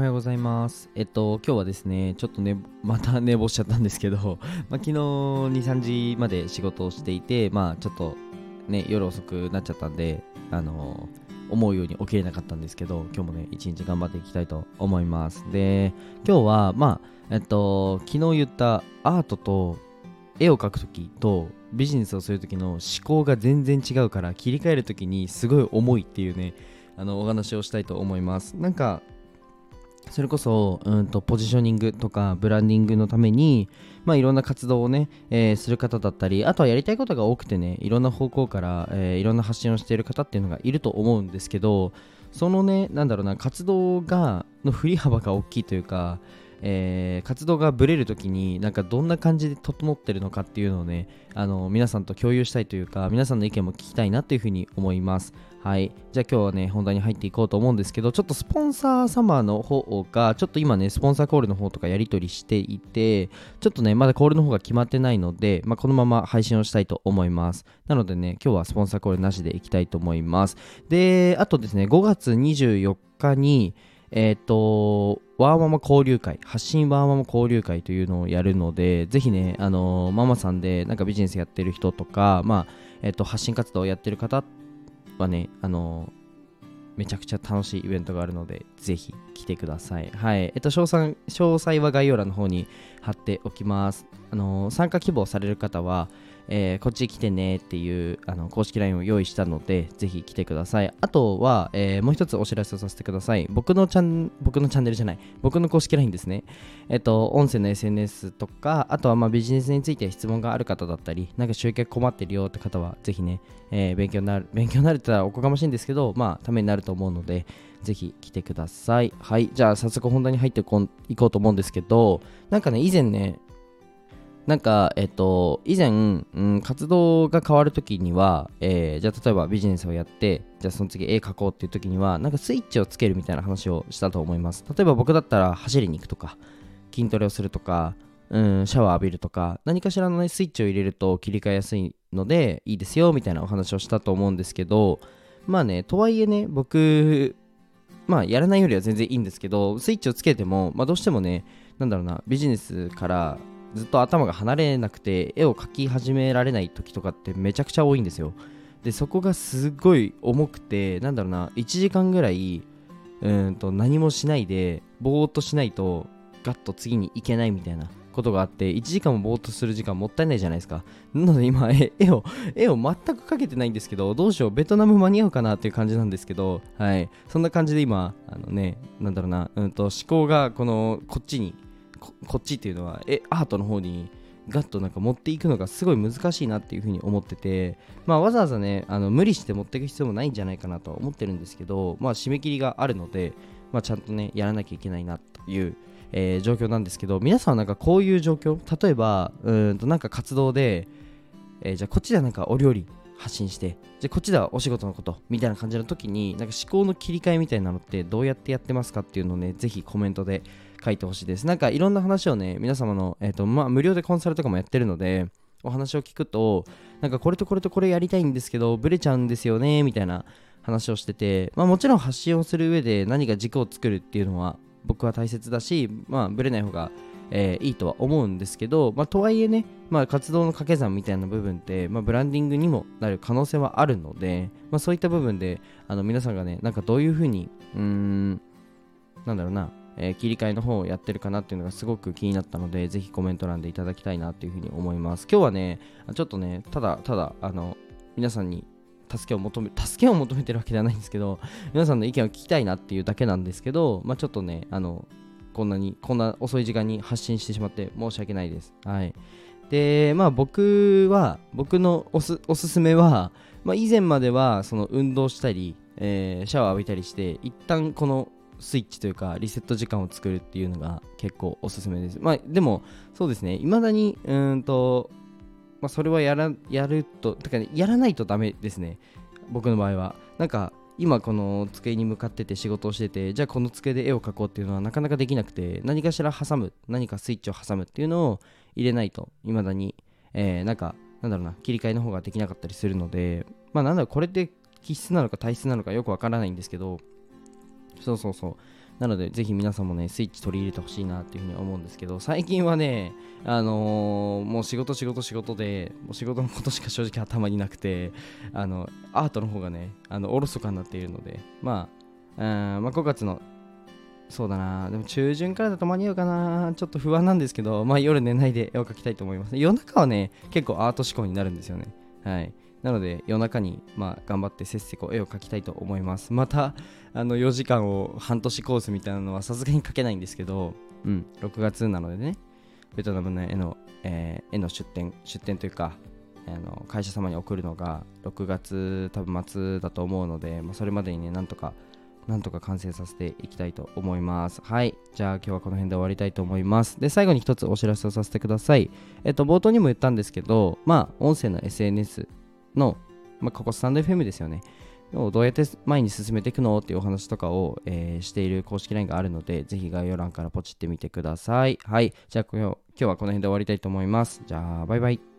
おはようございます。えっと、今日はですね、ちょっとね、また寝坊しちゃったんですけど、まあ、昨日2、3時まで仕事をしていて、まあ、ちょっとね、夜遅くなっちゃったんで、あの思うように起きれなかったんですけど、今日もね、一日頑張っていきたいと思います。で、今日は、まあ、えっと、昨日言ったアートと絵を描くときとビジネスをするときの思考が全然違うから切り替えるときにすごい重いっていうねあのお話をしたいと思いますなんかそれこそうんとポジショニングとかブランディングのために、まあ、いろんな活動をね、えーする方だったりあとはやりたいことが多くてねいろんな方向から、えーいろんな発信をしている方っていうのがいると思うんですけどそのねなんだろうな活動がの振り幅が大きいというかえー活動がブレるときになんかどんな感じで整ってるのかっていうのをねあの皆さんと共有したいというか皆さんの意見も聞きたいなというふうに思います。はい。じゃあ今日はね本題に入っていこうと思うんですけどちょっとスポンサー様の方がちょっと今ねスポンサーコールの方とかやり取りしていてちょっとねまだコールの方が決まってないので、まあ、このまま配信をしたいと思います。なのでね今日はスポンサーコールなしでいきたいと思います。であとですね5月24日にえっ、と、ワーママ交流会、発信ワーママ交流会というのをやるので、ぜひね、あのーママさんでなんかビジネスやってる人とか、まあ、えっ、と、発信活動をやってる方はね、あのーめちゃくちゃ楽しいイベントがあるので、ぜひ来てください。はい。えっと、詳細詳細は概要欄の方に貼っておきます。あの参加希望される方は、えーこっち来てねっていうあの公式 LINE を用意したので、ぜひ来てください。あとは、えーもう一つお知らせをさせてください。僕のチャン、僕のチャンネルじゃない、僕の公式 LINE ですね。えっと、音声の SNS とか、あとはまあビジネスについて質問がある方だったり、なんか集客困ってるよって方は、ぜひね、えー勉強になる、勉強になるって言ったらおこがましいんですけど、まあ、ためになると思うので、ぜひ来てください。はい。じゃあ、早速本題に入ってこういこうと思うんですけど、なんかね、以前ね、なんか、えっと、以前、うん、活動が変わるときには、えーじゃあ例えばビジネスをやって、じゃあその次絵描こうっていうときには、なんかスイッチをつけるみたいな話をしたと思います。例えば僕だったら走りに行くとか、筋トレをするとか、うん、シャワー浴びるとか、何かしらの、ね、スイッチを入れると切り替えやすいので、いいですよみたいなお話をしたと思うんですけど、まあね、とはいえね、僕、まあやらないよりは全然いいんですけど、スイッチをつけても、まあどうしてもね、なんだろうな、ビジネスからずっと頭が離れなくて絵を描き始められない時とかってめちゃくちゃ多いんですよ。でそこがすごい重くてなんだろうな1時間ぐらいうんと何もしないでぼーっとしないとガッと次に行けないみたいなことがあって1時間もぼーっとする時間もったいないじゃないですか。なので今絵を絵を全く描けてないんですけどどうしようベトナム間に合うかなっていう感じなんですけどはい。そんな感じで今あのねなんだろうなうんと思考がこのこっちにこっちっていうのはえアートの方にガッとなんか持っていくのがすごい難しいなっていうふうに思ってて、まあ、わざわざねあの無理して持っていく必要もないんじゃないかなと思ってるんですけど、まあ、締め切りがあるので、まあ、ちゃんとねやらなきゃいけないなという、えー状況なんですけど皆さんはなんかこういう状況例えばうんとなんか活動で、えーじゃあこっちではなんかお料理発信してじゃあこっちではお仕事のことみたいな感じの時になんか思考の切り替えみたいなのってどうやってやってますかっていうのをねぜひコメントで書いてほしいです。なんかいろんな話をね皆様の、えーとまあ、無料でコンサルとかもやってるのでお話を聞くとなんかこれとこれとこれやりたいんですけどブレちゃうんですよねみたいな話をしてて、まあ、もちろん発信をする上で何か軸を作るっていうのは僕は大切だし、まあ、ブレない方が、えーいいとは思うんですけど、まあ、とはいえね、まあ、活動の掛け算みたいな部分って、まあ、ブランディングにもなる可能性はあるので、まあ、そういった部分であの皆さんがねなんかどういうふうにうーんなんだろうな、えー切り替えの方をやってるかなっていうのがすごく気になったのでぜひコメント欄でいただきたいなというふうに思います。今日はねちょっとねただただあの皆さんに助けを求め助けを求めてるわけではないんですけど皆さんの意見を聞きたいなっていうだけなんですけど、まあ、ちょっとねあのこんなにこんな遅い時間に発信してしまって申し訳ないです。はい。でまあ僕は僕のおすおすすめは、まあ、以前まではその運動したり、えーシャワー浴びたりして一旦このスイッチというかリセット時間を作るっていうのが結構おすすめです。まあでもそうですね。未だにうんとまあそれはやらやるとてか、ね、やらないとダメですね。僕の場合は。なんか今この机に向かってて仕事をしててじゃあこの机で絵を描こうっていうのはなかなかできなくて何かしら挟む何かスイッチを挟むっていうのを入れないと未だに、えーなんかなんだろうな切り替えの方ができなかったりするので。まあなんだろうこれって気質なのか体質なのかよくわからないんですけどそうそうそう。なのでぜひ皆さんもねスイッチ取り入れてほしいなっていうふうに思うんですけど最近はねあのー、もう仕事仕事仕事でもう仕事のことしか正直頭になくてあのアートの方がねあのおろそかになっているのでまあ、うんまあ5月のそうだなでも中旬からだと間に合うかなちょっと不安なんですけどまあ夜寝ないで絵を描きたいと思います。夜中はね結構アート思考になるんですよね。はい。なので夜中にまあ頑張ってせっせと絵を描きたいと思いますまたあの4時間を半年コースみたいなのはさすがに描けないんですけどうん6月なのでねベトナムの絵の、えー、絵の出展出展というかあの会社様に送るのが6月多分末だと思うので、まあ、それまでにねなんとかなんとか完成させていきたいと思います。はい。じゃあ今日はこの辺で終わりたいと思います。で、最後に一つお知らせをさせてください。えっと、冒頭にも言ったんですけど、まあ、音声の SNS の、まあ、ここスタンド FM ですよね。をどうやって前に進めていくのっていうお話とかを、えー、している公式 LINE があるので、ぜひ概要欄からポチってみてください。はい。じゃあ今日はこの辺で終わりたいと思います。じゃあ、バイバイ。